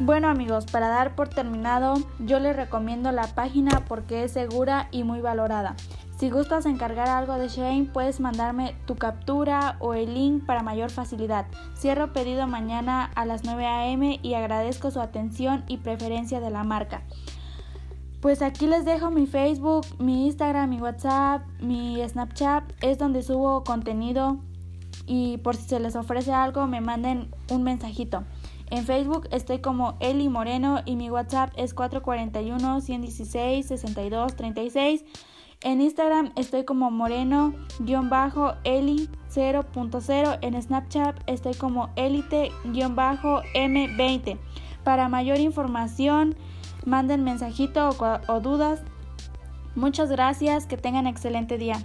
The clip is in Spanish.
Bueno amigos, para dar por terminado, yo les recomiendo la página porque es segura y muy valorada. Si gustas encargar algo de Shane, puedes mandarme tu captura o el link para mayor facilidad. Cierro pedido mañana a las 9 a.m. y agradezco su atención y preferencia de la marca. Pues aquí les dejo mi Facebook, mi Instagram, mi WhatsApp, mi Snapchat, es donde subo contenido y por si se les ofrece algo me manden un mensajito. En Facebook estoy como Eli Moreno y mi WhatsApp es 441-116-6236. En Instagram estoy como Moreno-Eli 0.0. En Snapchat estoy como Elite-M20. Para mayor información, manden mensajito o, o dudas. Muchas gracias, que tengan excelente día.